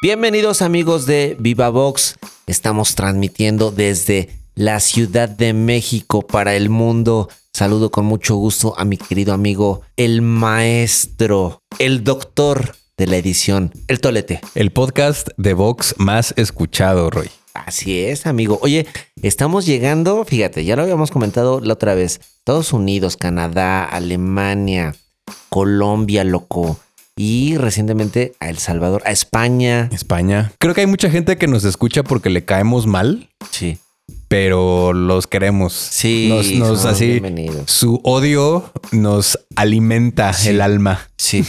Bienvenidos amigos de Viva Vox. Estamos transmitiendo desde la Ciudad de México para el mundo. Saludo con mucho gusto a mi querido amigo, el maestro, el doctor de la edición, el tolete. El podcast de Vox más escuchado, Roy. Así es, amigo. Oye, estamos llegando, fíjate, ya lo habíamos comentado la otra vez. Estados Unidos, Canadá, Alemania, Colombia, loco. Y recientemente a El Salvador, a España. España. Creo que hay mucha gente que nos escucha porque le caemos mal. Sí. Pero los queremos. Sí, nos, así. bienvenidos. Su odio nos alimenta Sí. el alma. Sí,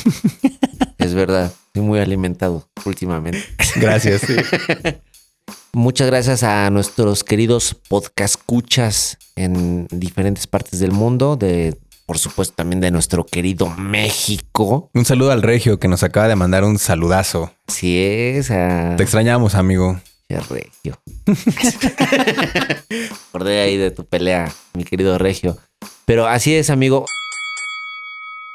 es verdad. Estoy muy alimentado últimamente. Gracias. Muchas gracias a nuestros queridos podcastcuchas en diferentes partes del mundo, de por supuesto también de nuestro querido México. Un saludo al Regio que nos acaba de mandar un saludazo. Así es, a Te extrañamos, amigo. Qué Regio. Acordé ahí de tu pelea, mi querido Regio. Pero así es, amigo.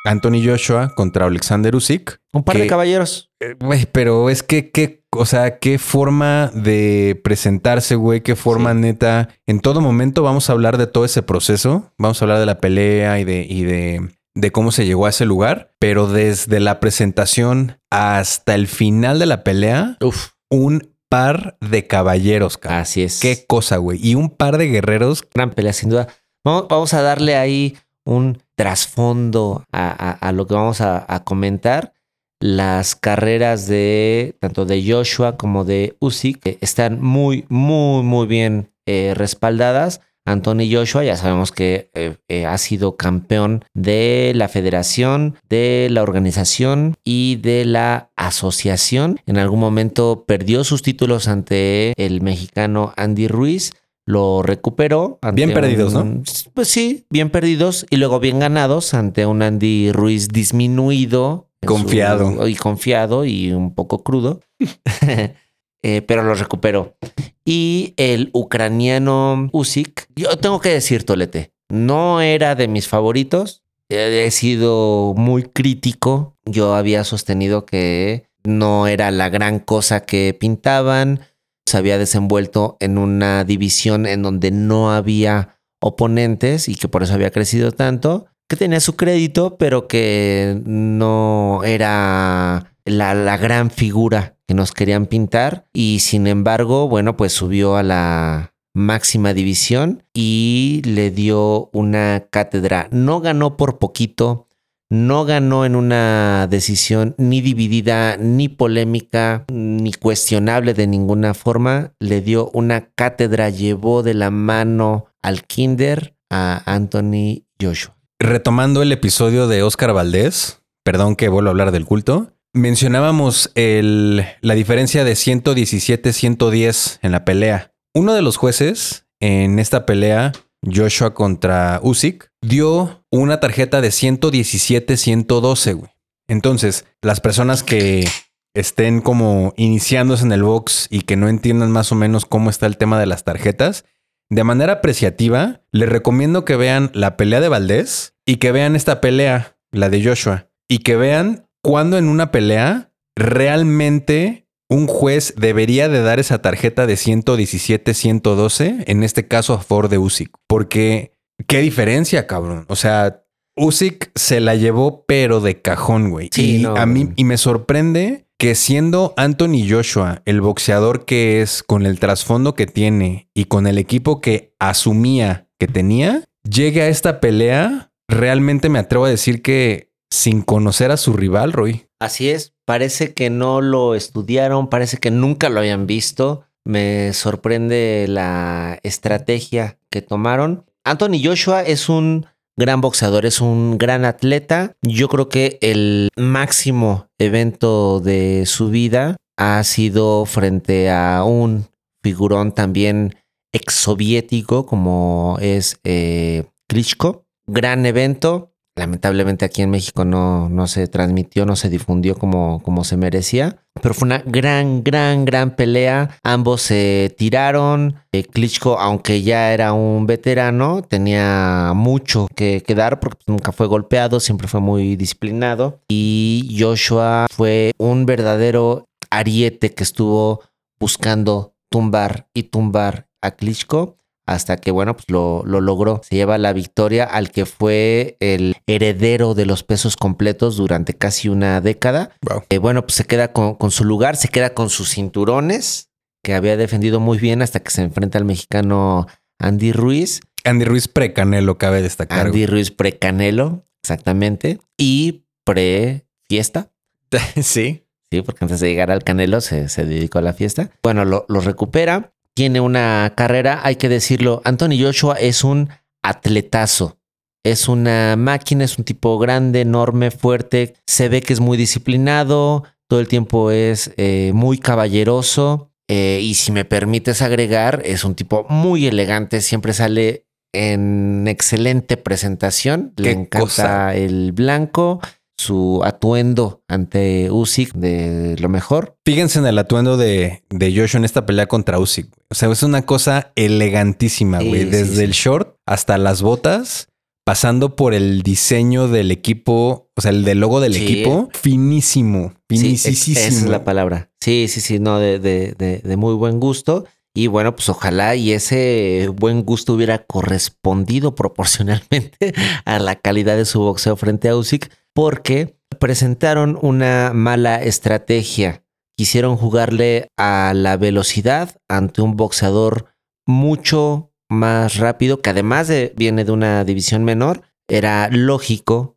Anthony Joshua contra Alexander Usyk. Un par de caballeros. Eh, Güey, pero es que, qué, o sea, qué forma de presentarse, güey, qué forma Sí. neta. En todo momento vamos a hablar de todo ese proceso. Vamos a hablar de la pelea y de, y de, de cómo se llegó a ese lugar. Pero desde la presentación hasta el final de la pelea, Uf, un par de caballeros, cabrón. así es. Qué cosa, güey. Y un par de guerreros. gran pelea, sin duda. Vamos, vamos a darle ahí un trasfondo a, a- a lo que vamos a, a comentar. Las carreras de tanto de Joshua como de Usyk están muy, muy, muy bien eh, respaldadas. Anthony Joshua ya sabemos que eh, eh, ha sido campeón de la federación, de la organización y de la asociación. En algún momento perdió sus títulos ante el mexicano Andy Ruiz lo recuperó. ante Bien perdidos, un- Pues sí, bien perdidos y luego bien ganados ante un Andy Ruiz disminuido. Confiado. su- y confiado y un poco crudo. Eh, pero lo recuperó. Y el ucraniano Usyk, yo tengo que decir, Tolete, no era de mis favoritos. Eh, He sido muy crítico. Yo había sostenido que no era la gran cosa que pintaban se había desenvuelto en una división en donde no había oponentes y que por eso había crecido tanto, que tenía su crédito, pero que no era la, gran figura que nos querían pintar. Y sin embargo, bueno, pues subió a la máxima división y le dio una cátedra. No ganó por poquito, no ganó en una decisión ni dividida, ni polémica, ni cuestionable de ninguna forma. Le dio una cátedra, llevó de la mano al Kinder a Anthony Joshua. Retomando el episodio de Oscar Valdés, perdón que vuelvo a hablar del culto, mencionábamos la diferencia de 117-110 en la pelea. Uno de los jueces en esta pelea, Joshua contra Usyk, dio una tarjeta de 117-112, güey. Entonces, las personas que estén como iniciándose en el box y que no entiendan más o menos cómo está el tema de las tarjetas, de manera apreciativa, les recomiendo que vean la pelea de Valdés y que vean esta pelea, la de Joshua, y que vean cuándo en una pelea realmente un juez debería de dar esa tarjeta de 117-112, en este caso a favor de Usyk. Porque, ¿qué diferencia, cabrón? O sea, Usyk se la llevó pero de cajón, güey. Sí, y no, a mí, y me sorprende que siendo Anthony Joshua el boxeador que es, con el trasfondo que tiene y con el equipo que asumía que tenía, llegue a esta pelea, realmente me atrevo a decir que sin conocer a su rival, Roy. Así es, parece que no lo estudiaron, parece que nunca lo habían visto. Me sorprende la estrategia que tomaron. Anthony Joshua es un gran boxeador, es un gran atleta. Yo creo que el máximo evento de su vida ha sido frente a un figurón también exsoviético como es eh, Klitschko. Gran evento, Lamentablemente aquí en México no, no se transmitió, no se difundió como, como se merecía. Pero fue una gran, gran, gran pelea. Ambos se tiraron. Eh, Klitschko, aunque ya era un veterano, tenía mucho que, que dar porque nunca fue golpeado, siempre fue muy disciplinado. Y Joshua fue un verdadero ariete que estuvo buscando tumbar y tumbar a Klitschko hasta que, bueno, pues lo, lo, logró. Se lleva la victoria al que fue el heredero de los pesos completos durante casi una década. Wow. Eh, bueno, pues se queda con, con, su lugar, se queda con sus cinturones, que había defendido muy bien hasta que se enfrenta al mexicano Andy Ruiz. Andy Ruiz pre-Canelo, cabe destacar. Andy Ruiz pre-Canelo, exactamente. Y pre-fiesta. sí. Sí, porque antes de llegar al Canelo se, se dedicó a la fiesta. Bueno, lo, lo recupera tiene una carrera, hay que decirlo, Anthony Joshua es un atletazo. Es una máquina, es un tipo grande, enorme, fuerte. Se ve que es muy disciplinado, todo el tiempo es eh, muy caballeroso. Eh, y si me permites agregar, es un tipo muy elegante, siempre sale en excelente presentación. Le encanta cosa? el blanco, su atuendo ante Usyk de lo mejor. Fíjense en el atuendo de, de Joshua en esta pelea contra Usyk. O sea, es una cosa elegantísima, güey. Sí, Desde sí, el sí. short hasta las botas, pasando por el diseño del equipo, o sea, el del logo del equipo, finísimo, Sí, finísimo. esa es la palabra. Sí, sí, sí, no, de, de, de, de muy buen gusto. Y bueno, pues ojalá y ese buen gusto hubiera correspondido proporcionalmente a la calidad de su boxeo frente a Usyk, porque presentaron una mala estrategia. Quisieron jugarle a la velocidad ante un boxeador mucho más rápido, que además de, viene de una división menor, era lógico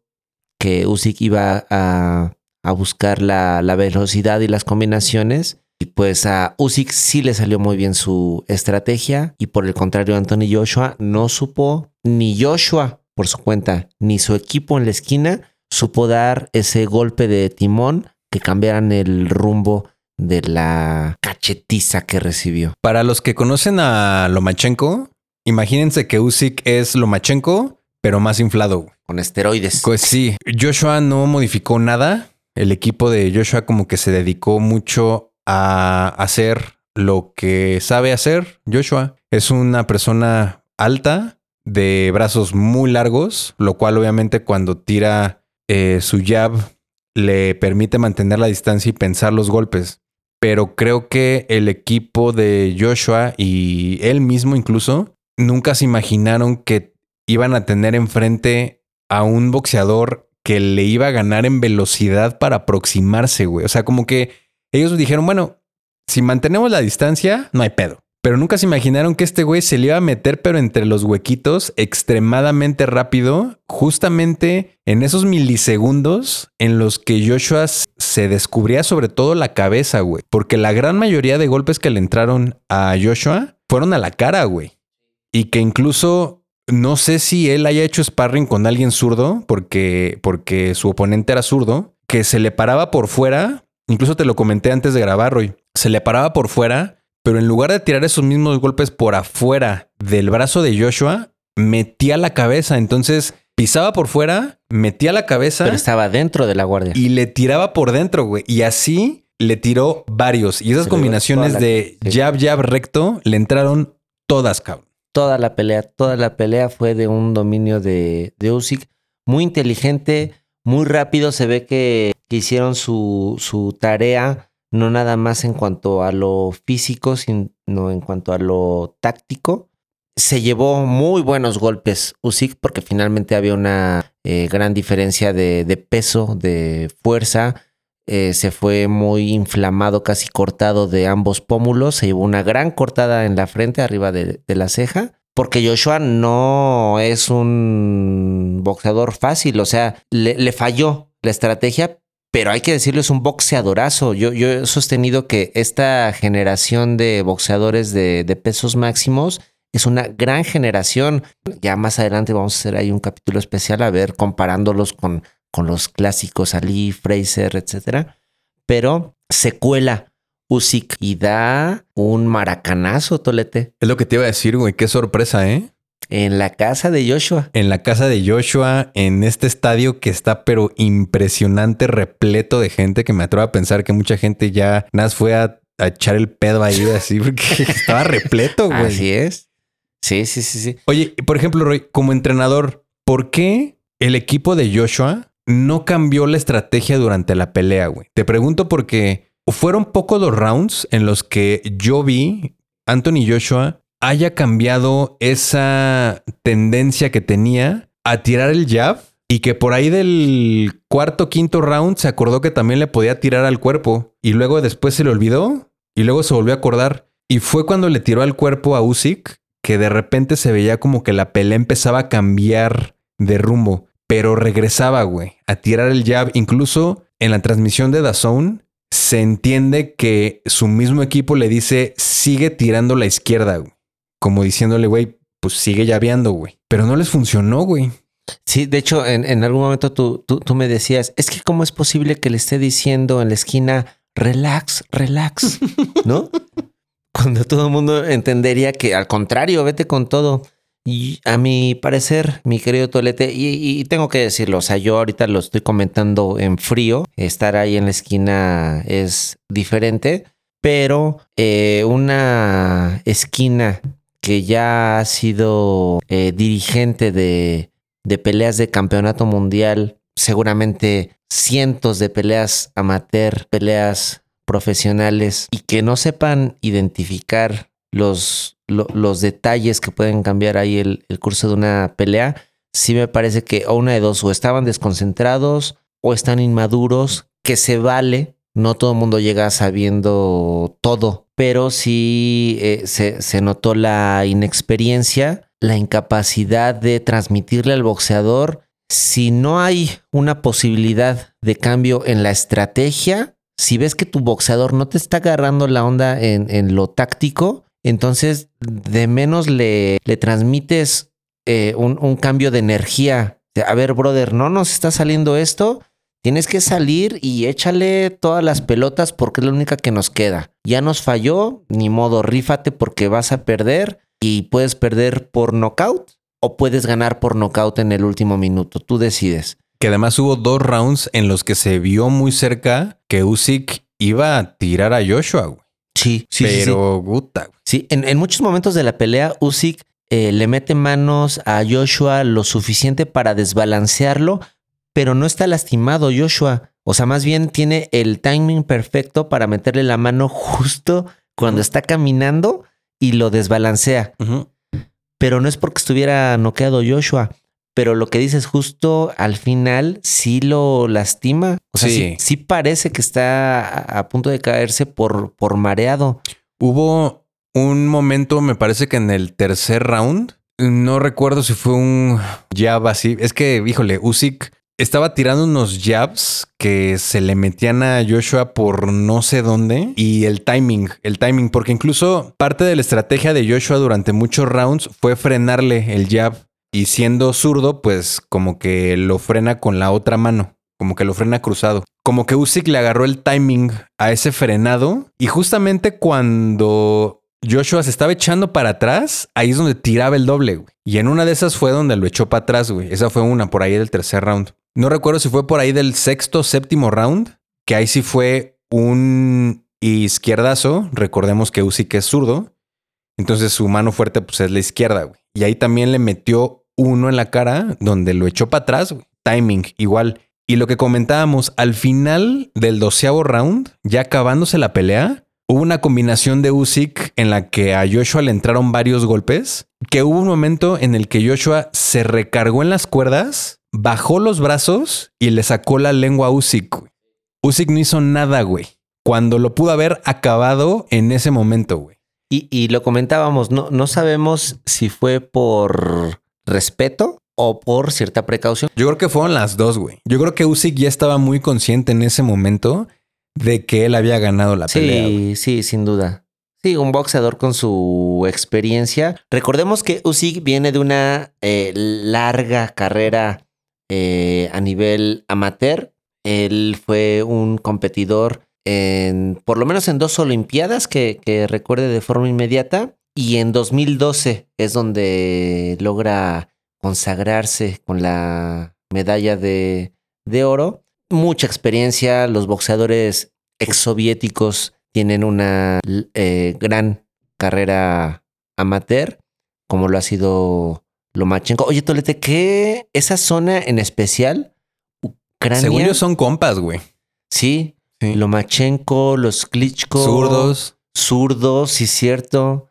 que Usyk iba a, buscar la velocidad y las combinaciones. Y pues a Usyk sí le salió muy bien su estrategia. Y por el contrario, Anthony Joshua no supo, ni Joshua por su cuenta, ni su equipo en la esquina, supo dar ese golpe de timón que cambiaran el rumbo de la cachetiza que recibió. Para los que conocen a Lomachenko, imagínense que Usyk es Lomachenko, pero más inflado. Con esteroides. Pues sí, Joshua no modificó nada. El equipo de Joshua como que se dedicó mucho a hacer lo que sabe hacer. Joshua es una persona alta, de brazos muy largos, lo cual obviamente cuando tira eh, su jab le permite mantener la distancia y pensar los golpes. Pero creo que el equipo de Joshua y él mismo incluso nunca se imaginaron que iban a tener enfrente a un boxeador que le iba a ganar en velocidad para aproximarse, güey. O sea, como que ellos dijeron, bueno, si mantenemos la distancia, no hay pedo. Pero nunca se imaginaron que este güey se le iba a meter, pero entre los huequitos, extremadamente rápido, justamente en esos milisegundos en los que Joshua se descubría sobre todo la cabeza, güey. Porque la gran mayoría de golpes que le entraron a Joshua fueron a la cara, güey. Y que incluso no sé si él haya hecho sparring con alguien zurdo, porque, porque su oponente era zurdo, que se le paraba por fuera. Incluso te lo comenté antes de grabar, Roy. Se le paraba por fuera, pero en lugar de tirar esos mismos golpes por afuera del brazo de Joshua, metía la cabeza. Entonces pisaba por fuera, metía la cabeza Pero estaba dentro de la guardia. y le tiraba por dentro, güey. Y así le tiró varios. Y esas combinaciones la- de sí. jab, jab, recto le entraron todas, cabrón. toda la pelea, toda la pelea fue de un dominio de, de Usyk muy inteligente, muy rápido. Se ve que, hicieron su, su tarea, no nada más en cuanto a lo físico, sino en cuanto a lo táctico. Se llevó muy buenos golpes Usyk porque finalmente había una eh, gran diferencia de, peso, de fuerza. Eh, se fue muy inflamado, casi cortado de ambos pómulos. Se llevó una gran cortada en la frente, arriba de la ceja. Porque Joshua no es un boxeador fácil. O sea, le, falló la estrategia, pero hay que decirlo, es un boxeadorazo. Yo, yo he sostenido que esta generación de boxeadores de, de pesos máximos es una gran generación. Ya más adelante vamos a hacer ahí un capítulo especial a ver comparándolos con, con los clásicos Ali, Fraser, etcétera. Pero se cuela Usyk y da un maracanazo, Tolete. Es lo que te iba a decir, güey. Qué sorpresa, ¿eh? En la casa de Joshua. En la casa de Joshua, en este estadio que está pero impresionante, repleto de gente, que me atrevo a pensar que mucha gente ya más fue a, a echar el pedo ahí así, porque estaba repleto, güey. Así es. Sí, sí, sí, sí. Oye, por ejemplo, Roy, como entrenador, ¿por qué el equipo de Joshua no cambió la estrategia durante la pelea, güey? Te pregunto porque fueron pocos los rounds en los que yo vi Anthony Joshua haya cambiado esa tendencia que tenía a tirar el jab y que por ahí del cuarto, quinto round se acordó que también le podía tirar al cuerpo y luego después se le olvidó y luego se volvió a acordar. Y fue cuando le tiró al cuerpo a Usyk que de repente se veía como que la pelea empezaba a cambiar de rumbo, pero regresaba, güey, a tirar el jab. Incluso en la transmisión de Dazone se entiende que su mismo equipo le dice sigue tirando la izquierda, güey. como diciéndole, güey, pues sigue llaveando, güey. Pero no les funcionó, güey. Sí, de hecho, en, en algún momento tú, tú, tú me decías, es que cómo es posible que le esté diciendo en la esquina, relax, relax, ¿no? Cuando todo el mundo entendería que al contrario, vete con todo. Y a mi parecer, mi querido Tolete, y, tengo que decirlo, o sea, yo ahorita lo estoy comentando en frío, estar ahí en la esquina es diferente, pero eh, una esquina que ya ha sido eh, dirigente de, de peleas de campeonato mundial, seguramente cientos de peleas amateur, peleas profesionales y que no sepan identificar los, lo- los detalles que pueden cambiar ahí el, el curso de una pelea, sí me parece que o una de dos, o estaban desconcentrados o están inmaduros, que se vale. No todo el mundo llega sabiendo todo, pero sí eh, se, se notó la inexperiencia, la incapacidad de transmitirle al boxeador. Si no hay una posibilidad de cambio en la estrategia, si ves que tu boxeador no te está agarrando la onda en, en lo táctico, entonces de menos le, le transmites eh, un, un cambio de energía. A ver, brother, no nos está saliendo esto. Tienes que salir y échale todas las pelotas porque es la única que nos queda. Ya nos falló, ni modo, rífate porque vas a perder y puedes perder por knockout o puedes ganar por knockout en el último minuto. Tú decides. Que además hubo dos rounds en los que se vio muy cerca que Usyk iba a tirar a Joshua, Sí, sí, sí, sí. Pero. Sí, en, en muchos momentos de la pelea, Usyk eh, le mete manos a Joshua lo suficiente para desbalancearlo, pero no está lastimado Joshua. O sea, más bien tiene el timing perfecto para meterle la mano justo cuando está caminando y lo desbalancea. Pero no es porque estuviera noqueado Joshua. Pero lo que dices justo al final sí lo lastima. O sea, sí, Sí. sí parece que está a, a punto de caerse por, por mareado. Hubo un momento, me parece que en el tercer round, no recuerdo si fue un jab así. Es que, híjole, Usyk estaba tirando unos jabs que se le metían a Joshua por no sé dónde y el timing, el timing, porque incluso parte de la estrategia de Joshua durante muchos rounds fue frenarle el jab y siendo zurdo, pues como que lo frena con la otra mano, como que lo frena cruzado. Como que Usyk le agarró el timing a ese frenado y justamente cuando Joshua se estaba echando para atrás, ahí es donde tiraba el doble, güey. Y en una de esas fue donde lo echó para atrás, güey. Esa fue una por ahí del tercer round. No recuerdo si fue por ahí del sexto, séptimo round, que ahí sí fue un izquierdazo. Recordemos que Usyk es zurdo. Entonces su mano fuerte pues es la izquierda, güey. Y ahí también le metió uno en la cara donde lo echó para atrás. Timing, igual. Y lo que comentábamos, al final del doceavo round, ya acabándose la pelea, hubo una combinación de Usyk en la que a Joshua le entraron varios golpes, que hubo un momento en el que Joshua se recargó en las cuerdas, bajó los brazos y le sacó la lengua a Usyk. Usyk no hizo nada, güey. Cuando lo pudo haber acabado en ese momento, güey. Y, y lo comentábamos, no, no sabemos si fue por respeto o por cierta precaución. Yo creo que fueron las dos, güey. Yo creo que Usyk ya estaba muy consciente en ese momento de que él había ganado la pelea. Sí, sí, sin duda. Sí, un boxeador con su experiencia. Recordemos que Usyk viene de una eh, larga carrera eh, a nivel amateur. Él fue un competidor en, por lo menos en dos Olimpiadas que, que recuerde de forma inmediata. Y en 2012 es donde logra consagrarse con la medalla de, de oro. Mucha experiencia, los boxeadores exsoviéticos tienen una eh, gran carrera amateur, como lo ha sido Lomachenko. Oye, Tolete, ¿qué esa zona en especial? Ucrania. Según yo son compas, güey. Sí, Lomachenko, los Klitschko. Zurdos. Zurdos, sí, cierto.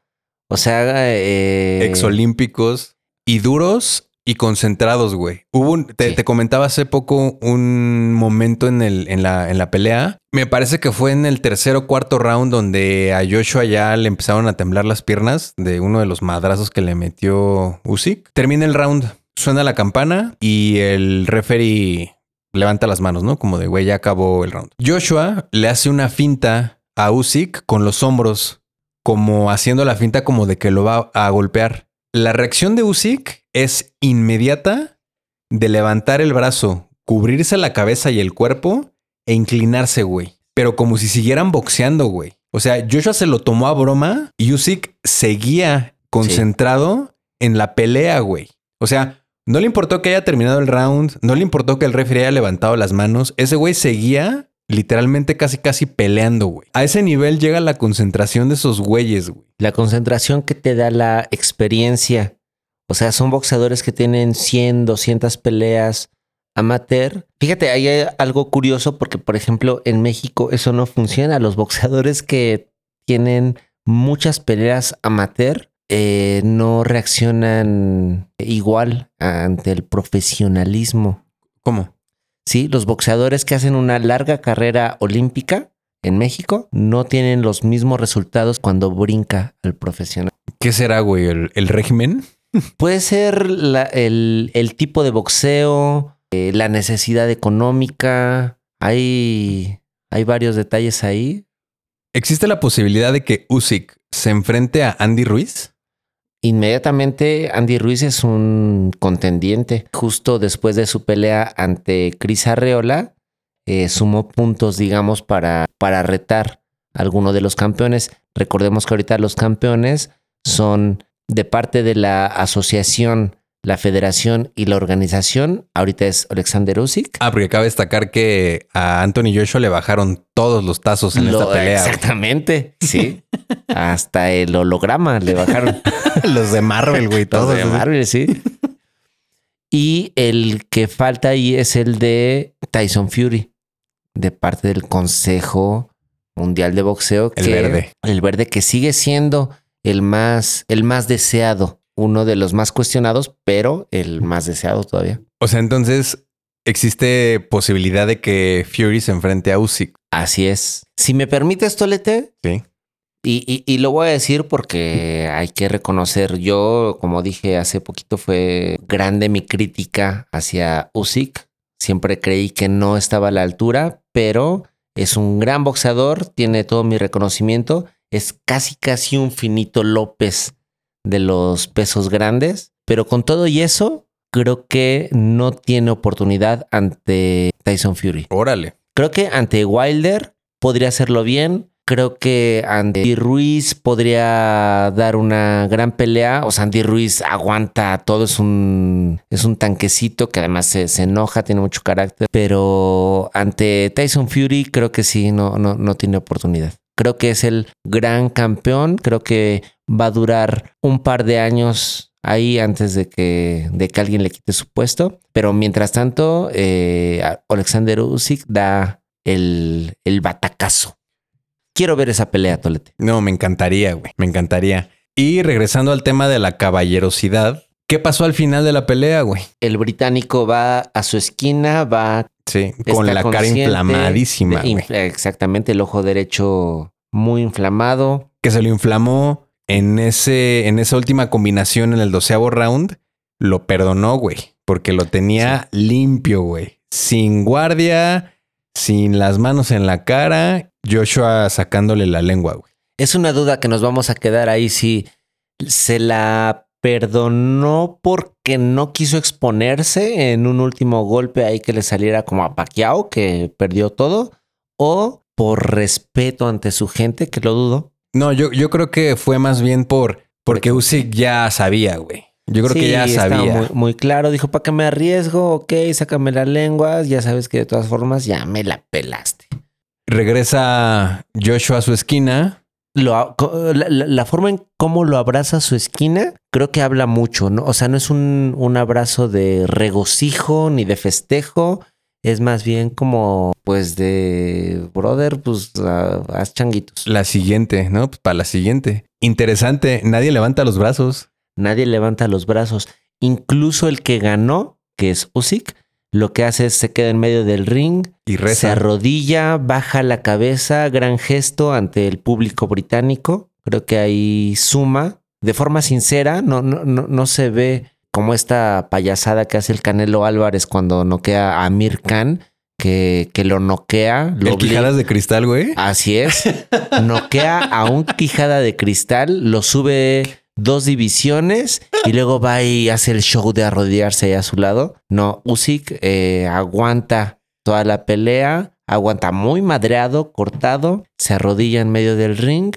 O sea, eh... exolímpicos y duros y concentrados, güey. Hubo un, te, comentaba hace poco un momento en, el, en, la, en la pelea. Me parece que fue en el tercer o cuarto round donde a Joshua ya le empezaron a temblar las piernas de uno de los madrazos que le metió Usyk. Termina el round, suena la campana y el referee levanta las manos, ¿no? Como de, güey, ya acabó el round. Joshua le hace una finta a Usyk con los hombros, como haciendo la finta como de que lo va a golpear. La reacción de Usyk es inmediata de levantar el brazo, cubrirse la cabeza y el cuerpo e inclinarse, güey. Pero como si siguieran boxeando, güey. O sea, Joshua se lo tomó a broma y Usyk seguía concentrado en la pelea, güey. O sea, no le importó que haya terminado el round, no le importó que el referee haya levantado las manos. Ese güey seguía literalmente casi casi peleando, güey. A ese nivel llega la concentración de esos güeyes, güey. La concentración que te da la experiencia. O sea, son boxeadores que tienen 100, 200 peleas amateur. Fíjate, ahí hay algo curioso porque, por ejemplo, en México eso no funciona. Los boxeadores que tienen muchas peleas amateur eh, no reaccionan igual ante el profesionalismo. ¿Cómo? Sí, los boxeadores que hacen una larga carrera olímpica en México no tienen los mismos resultados cuando brinca al profesional. ¿Qué será, güey? ¿El, régimen? Puede ser el, tipo de boxeo, eh, la necesidad económica. Hay, hay varios detalles ahí. ¿Existe la posibilidad de que Usyk se enfrente a Andy Ruiz? Inmediatamente Andy Ruiz es un contendiente. Justo después de su pelea ante Cris Arreola, eh, sumó puntos, digamos, para, para retar a alguno de los campeones. Recordemos que ahorita los campeones son de parte de la asociación la federación y la organización ahorita es Alexander Usyk. Ah, porque cabe destacar que a Anthony Joshua le bajaron todos los tazos en esta pelea. Exactamente, sí. Hasta el holograma le bajaron. los de Marvel, güey, todos. Los de Marvel, sí. Y el que falta ahí es el de Tyson Fury, de parte del Consejo Mundial de Boxeo. El verde. El verde que sigue siendo el más, el más deseado uno de los más cuestionados, pero el más deseado todavía. O sea, entonces existe posibilidad de que Fury se enfrente a Usyk. Así es. Si me permites, Tolete. Sí. Y, y, lo voy a decir porque hay que reconocer, yo, como dije hace poquito, fue grande mi crítica hacia Usyk. Siempre creí que no estaba a la altura, pero es un gran boxeador, tiene todo mi reconocimiento. Es casi, casi un finito López de los pesos grandes, pero con todo y eso, creo que no tiene oportunidad ante Tyson Fury. Órale. Creo que ante Wilder podría hacerlo bien. Creo que Andy Ruiz podría dar una gran pelea. O sea, Andy Ruiz aguanta todo, es un, es un tanquecito que además se, se enoja, tiene mucho carácter. Pero ante Tyson Fury creo que sí, no, no, no tiene oportunidad. Creo que es el gran campeón. Creo que va a durar un par de años ahí antes de que, de que alguien le quite su puesto. Pero mientras tanto, eh, Alexander Usyk da el, el batacazo. Quiero ver esa pelea, Tolete. No, me encantaría, güey. Me encantaría. Y regresando al tema de la caballerosidad, ¿qué pasó al final de la pelea, güey? El británico va a su esquina, va Sí, con la cara inflamadísima. exactamente, el ojo derecho muy inflamado. Que se lo inflamó en, ese, en esa última combinación en el doceavo round. Lo perdonó, güey, porque lo tenía limpio, güey. Sin guardia, sin las manos en la cara, Joshua sacándole la lengua, güey. Es una duda que nos vamos a quedar ahí si se la perdonó porque no quiso exponerse en un último golpe ahí que le saliera como a Pacquiao, que perdió todo, o por respeto ante su gente, que lo dudo. No, yo, yo creo que fue más bien por Porque Usyk ya sabía, güey. Yo creo Sí, que ya sabía. Muy, muy claro, dijo, ¿para qué me arriesgo? Ok, sácame las lenguas. Ya sabes que de todas formas ya me la pelaste. Regresa Joshua a su esquina. Lo, la forma en cómo lo abraza a su esquina, creo que habla mucho, ¿no? O sea, no es un, un abrazo de regocijo ni de festejo. Es más bien como, pues, de brother, pues, ah, haz changuitos. La siguiente, ¿no? Pues para la siguiente. Interesante. Nadie levanta los brazos. Nadie levanta los brazos. Incluso el que ganó, que es Usyk, lo que hace es se queda en medio del ring, Y se reza. arrodilla, baja la cabeza, gran gesto ante el público británico. Creo que ahí suma de forma sincera, no, no, no, no se ve como esta payasada que hace el Canelo Álvarez cuando noquea a Amir Khan, que, que lo noquea. Lo El Quijadas de cristal, güey. Así es. Noquea a un Quijada de cristal, lo sube dos divisiones y luego va y hace el show de arrodillarse ahí a su lado. No, Usyk eh, aguanta toda la pelea, aguanta muy madreado, cortado, se arrodilla en medio del ring,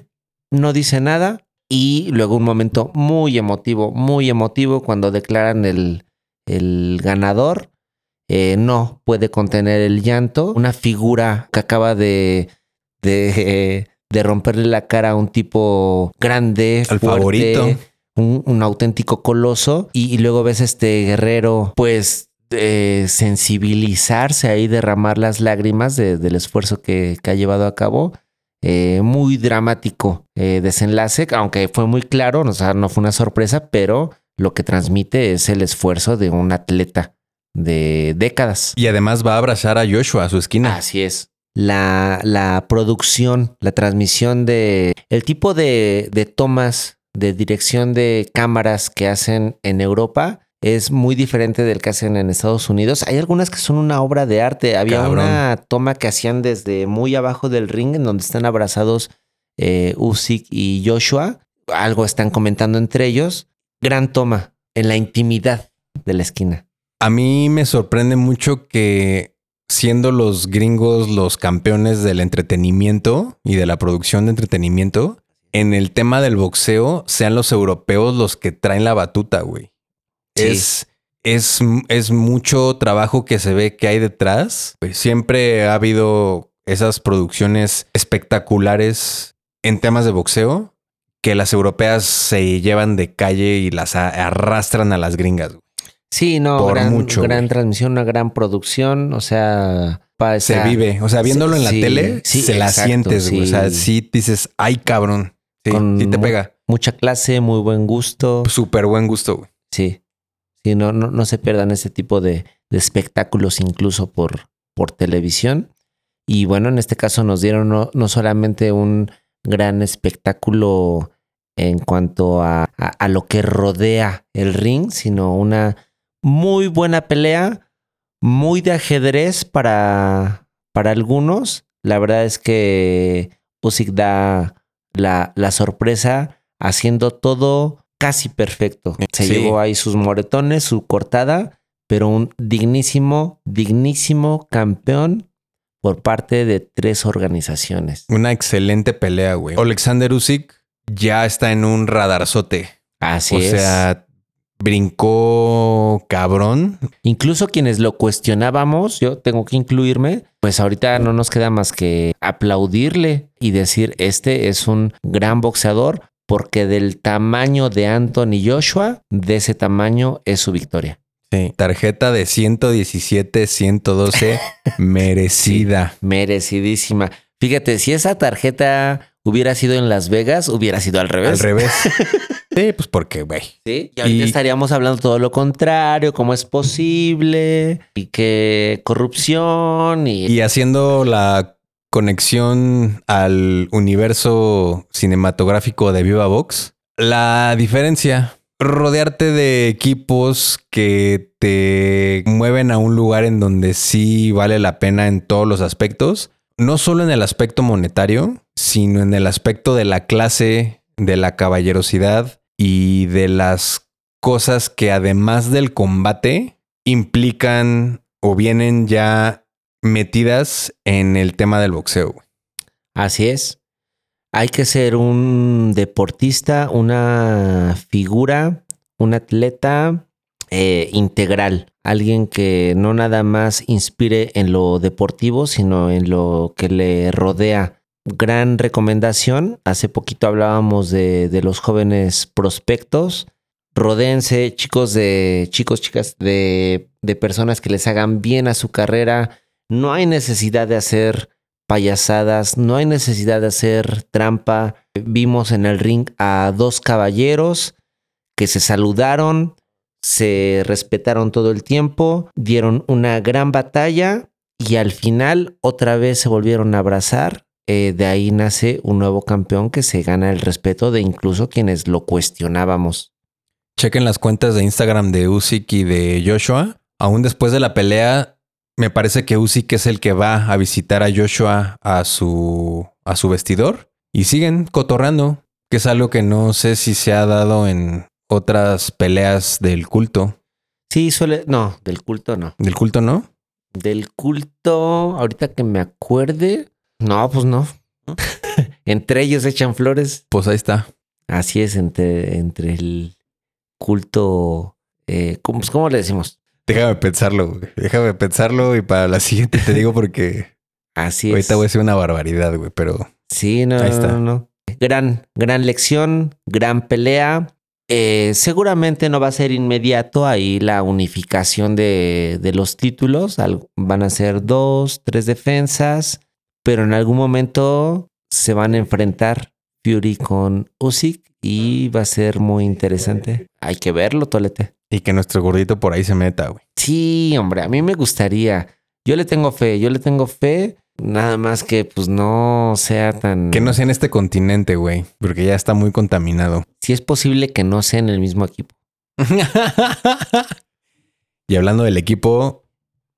no dice nada y luego un momento muy emotivo, muy emotivo cuando declaran el, el ganador. eh, no puede contener el llanto. Una figura que acaba de, de, de romperle la cara a un tipo grande, Al fuerte, favorito. un, un auténtico coloso. Y, y luego ves a este guerrero, pues, eh, sensibilizarse ahí, derramar las lágrimas de- del esfuerzo que, que ha llevado a cabo. Eh, muy dramático eh, desenlace, aunque fue muy claro, o sea, no fue una sorpresa, pero lo que transmite es el esfuerzo de un atleta de décadas. Y además va a abrazar a Joshua a su esquina. Así es. La, la producción, la transmisión de el tipo de, de tomas de dirección de cámaras que hacen en Europa es muy diferente del que hacen en Estados Unidos. Hay algunas que son una obra de arte. Había Cabrón. una toma que hacían desde muy abajo del ring en donde están abrazados eh, Usyk y Joshua. Algo están comentando entre ellos. Gran toma en la intimidad de la esquina. A mí me sorprende mucho que siendo los gringos los campeones del entretenimiento y de la producción de entretenimiento, en el tema del boxeo sean los europeos los que traen la batuta, güey. Sí. Es, es, es mucho trabajo que se ve que hay detrás. Pues siempre ha habido esas producciones espectaculares en temas de boxeo que las europeas se llevan de calle y las arrastran a las gringas. Sí, no, Por gran, mucho, gran transmisión, una gran producción, o sea, Se vive. O sea, viéndolo en la sí, tele, sí, se la sientes, güey. O sea, sí. dices, ay, cabrón. Sí, Con sí te pega. mucha clase, muy buen gusto. Súper buen gusto, güey. Sí, sí, no, no, no se pierdan ese tipo de, espectáculos incluso por, por televisión. Y bueno, en este caso nos dieron no, no solamente un gran espectáculo en cuanto a, a- a lo que rodea el ring, sino una muy buena pelea, muy de ajedrez para, para algunos. La verdad es que Usyk da la, la sorpresa haciendo todo casi perfecto. Se Sí. llevó ahí sus moretones, su cortada, pero un dignísimo, dignísimo campeón por parte de tres organizaciones. Una excelente pelea, güey. Alexander Usyk ya está en un radarzote. Así o es. sea, brincó cabrón. Incluso quienes lo cuestionábamos, yo tengo que incluirme, pues ahorita no nos queda más que aplaudirle y decir, este es un gran boxeador porque del tamaño de Anthony Joshua, de ese tamaño es su victoria. Sí. Tarjeta de 117, 112, merecida. Merecidísima. Fíjate, si esa tarjeta hubiera sido en Las Vegas, hubiera sido al revés. Al revés. sí, pues porque, güey. Sí, y ahorita Y- estaríamos hablando todo lo contrario, cómo es posible, y que corrupción, y, Y haciendo la conexión al universo cinematográfico de Viva Vox, la diferencia, rodearte de equipos que te mueven a un lugar en donde sí vale la pena en todos los aspectos, no solo en el aspecto monetario, sino en el aspecto de la clase, de la caballerosidad y de las cosas que además del combate implican o vienen ya metidas en el tema del boxeo. así es. Hay que ser un deportista, una figura, un atleta eh, integral. Alguien que no nada más inspire en lo deportivo, sino en lo que le rodea. Gran recomendación. Hace poquito hablábamos de, de los jóvenes prospectos rodéense, chicos de chicos, chicas, de, de personas que les hagan bien a su carrera. No hay necesidad de hacer payasadas, no hay necesidad de hacer trampa. Vimos en el ring a dos caballeros que se saludaron, se respetaron todo el tiempo, dieron una gran batalla y al final otra vez se volvieron a abrazar. Eh, de ahí nace un nuevo campeón que se gana el respeto de incluso quienes lo cuestionábamos. Chequen las cuentas de Instagram de Usyk y de Joshua. Aún después de la pelea, me parece que Usyk es el que va a visitar a Joshua a su, a su vestidor y siguen cotorrando, que es algo que no sé si se ha dado en otras peleas del culto. Sí, suele. No, del culto no. ¿Del culto no? Del culto, ahorita que me acuerde. No, pues no. entre ellos echan flores. Pues ahí está. Así es, entre, entre el culto. Eh, ¿cómo, pues, ¿Cómo le decimos? Déjame pensarlo, güey. Déjame pensarlo y para la siguiente te digo porque Así es. ahorita voy a decir una barbaridad, güey, pero Sí, no, Ahí no, está. no, no. Gran, gran lección, gran pelea. Eh, seguramente no va a ser inmediato ahí la unificación de, de los títulos. Al- van a ser dos, tres defensas, pero en algún momento se van a enfrentar Fury con Usyk y va a ser muy interesante. Hay que verlo, Tolete. y que nuestro gordito por ahí se meta, güey. Sí, hombre, a mí me gustaría. Yo le tengo fe, yo le tengo fe. Nada más que pues no sea tan... Que no sea en este continente, güey, porque ya está muy contaminado. Si es posible que no sea en el mismo equipo. y hablando del equipo,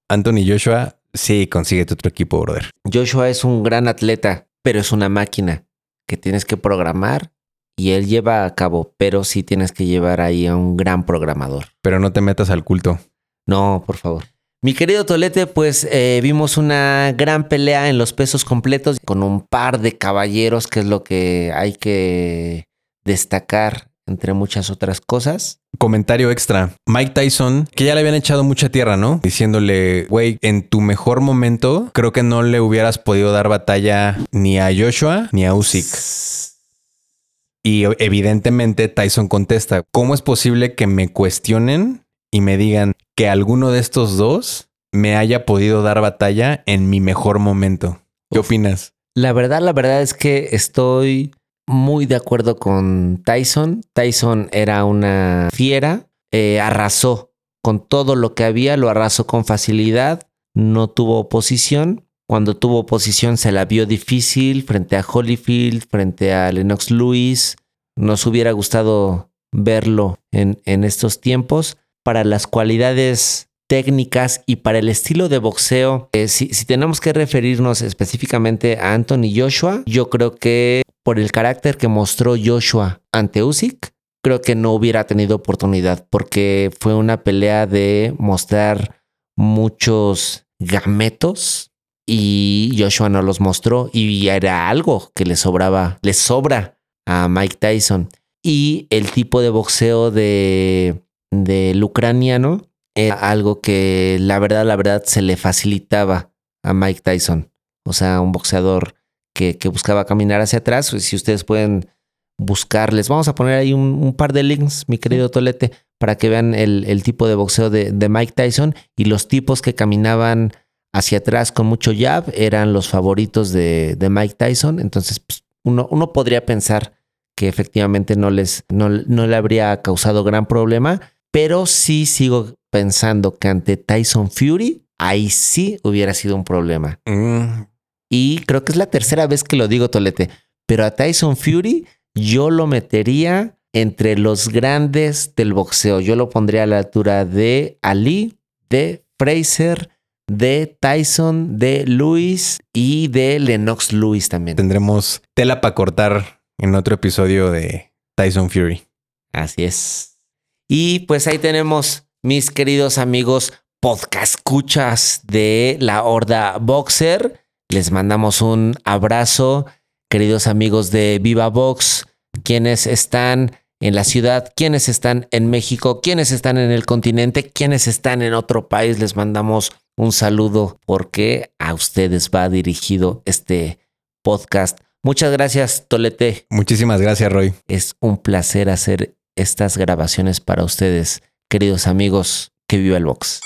Anthony Joshua, sí, consíguete otro equipo, brother. Joshua es un gran atleta, pero es una máquina que tienes que programar y él lleva a cabo, pero sí tienes que llevar ahí a un gran programador. Pero no te metas al culto. No, por favor. Mi querido Tolete, pues eh, vimos una gran pelea en los pesos completos con un par de caballeros, que es lo que hay que destacar entre muchas otras cosas. Comentario extra. Mike Tyson, que ya le habían echado mucha tierra, ¿no? Diciéndole, güey, en tu mejor momento, creo que no le hubieras podido dar batalla ni a Joshua ni a Usyk. Y evidentemente Tyson contesta, ¿cómo es posible que me cuestionen y me digan que alguno de estos dos me haya podido dar batalla en mi mejor momento? ¿Qué Uf. opinas? La verdad, la verdad es que estoy muy de acuerdo con Tyson. Tyson era una fiera, eh, arrasó con todo lo que había, lo arrasó con facilidad, no tuvo oposición. Cuando tuvo oposición se la vio difícil frente a Holyfield, frente a Lennox Lewis. Nos hubiera gustado verlo en, en estos tiempos. Para las cualidades técnicas y para el estilo de boxeo, eh, si, si tenemos que referirnos específicamente a Anthony Joshua, yo creo que por el carácter que mostró Joshua ante Usyk, creo que no hubiera tenido oportunidad porque fue una pelea de mostrar muchos gametos y Joshua no los mostró y era algo que le sobraba, le sobra a Mike Tyson. Y el tipo de boxeo de, del ucraniano era algo que la verdad, la verdad se le facilitaba a Mike Tyson. O sea, un boxeador que, que buscaba caminar hacia atrás. Si ustedes pueden buscarles, vamos a poner ahí un, un par de links, mi querido Tolete, para que vean el, el tipo de boxeo de, de Mike Tyson y los tipos que caminaban hacia atrás con mucho jab eran los favoritos de, de Mike Tyson. Entonces, pues, uno, uno podría pensar que efectivamente no les no, no le habría causado gran problema, pero sí sigo pensando que ante Tyson Fury, ahí sí hubiera sido un problema. Mm, Y creo que es la tercera vez que lo digo, Tolete. Pero a Tyson Fury yo lo metería entre los grandes del boxeo. Yo lo pondría a la altura de Ali, de Fraser, de Tyson, de Luis y de Lennox Lewis también. tendremos tela para cortar en otro episodio de Tyson Fury. Así es. Y pues ahí tenemos, mis queridos amigos podcast escuchas de la Horda Boxer. Les mandamos un abrazo. queridos amigos de Viva Vox, quienes están en la ciudad, quienes están en México, quienes están en el continente, quienes están en otro país, les mandamos un saludo porque a ustedes va dirigido este podcast. Muchas gracias, Tolete. Muchísimas gracias, Roy. Es un placer hacer estas grabaciones para ustedes, queridos amigos. Que viva el box.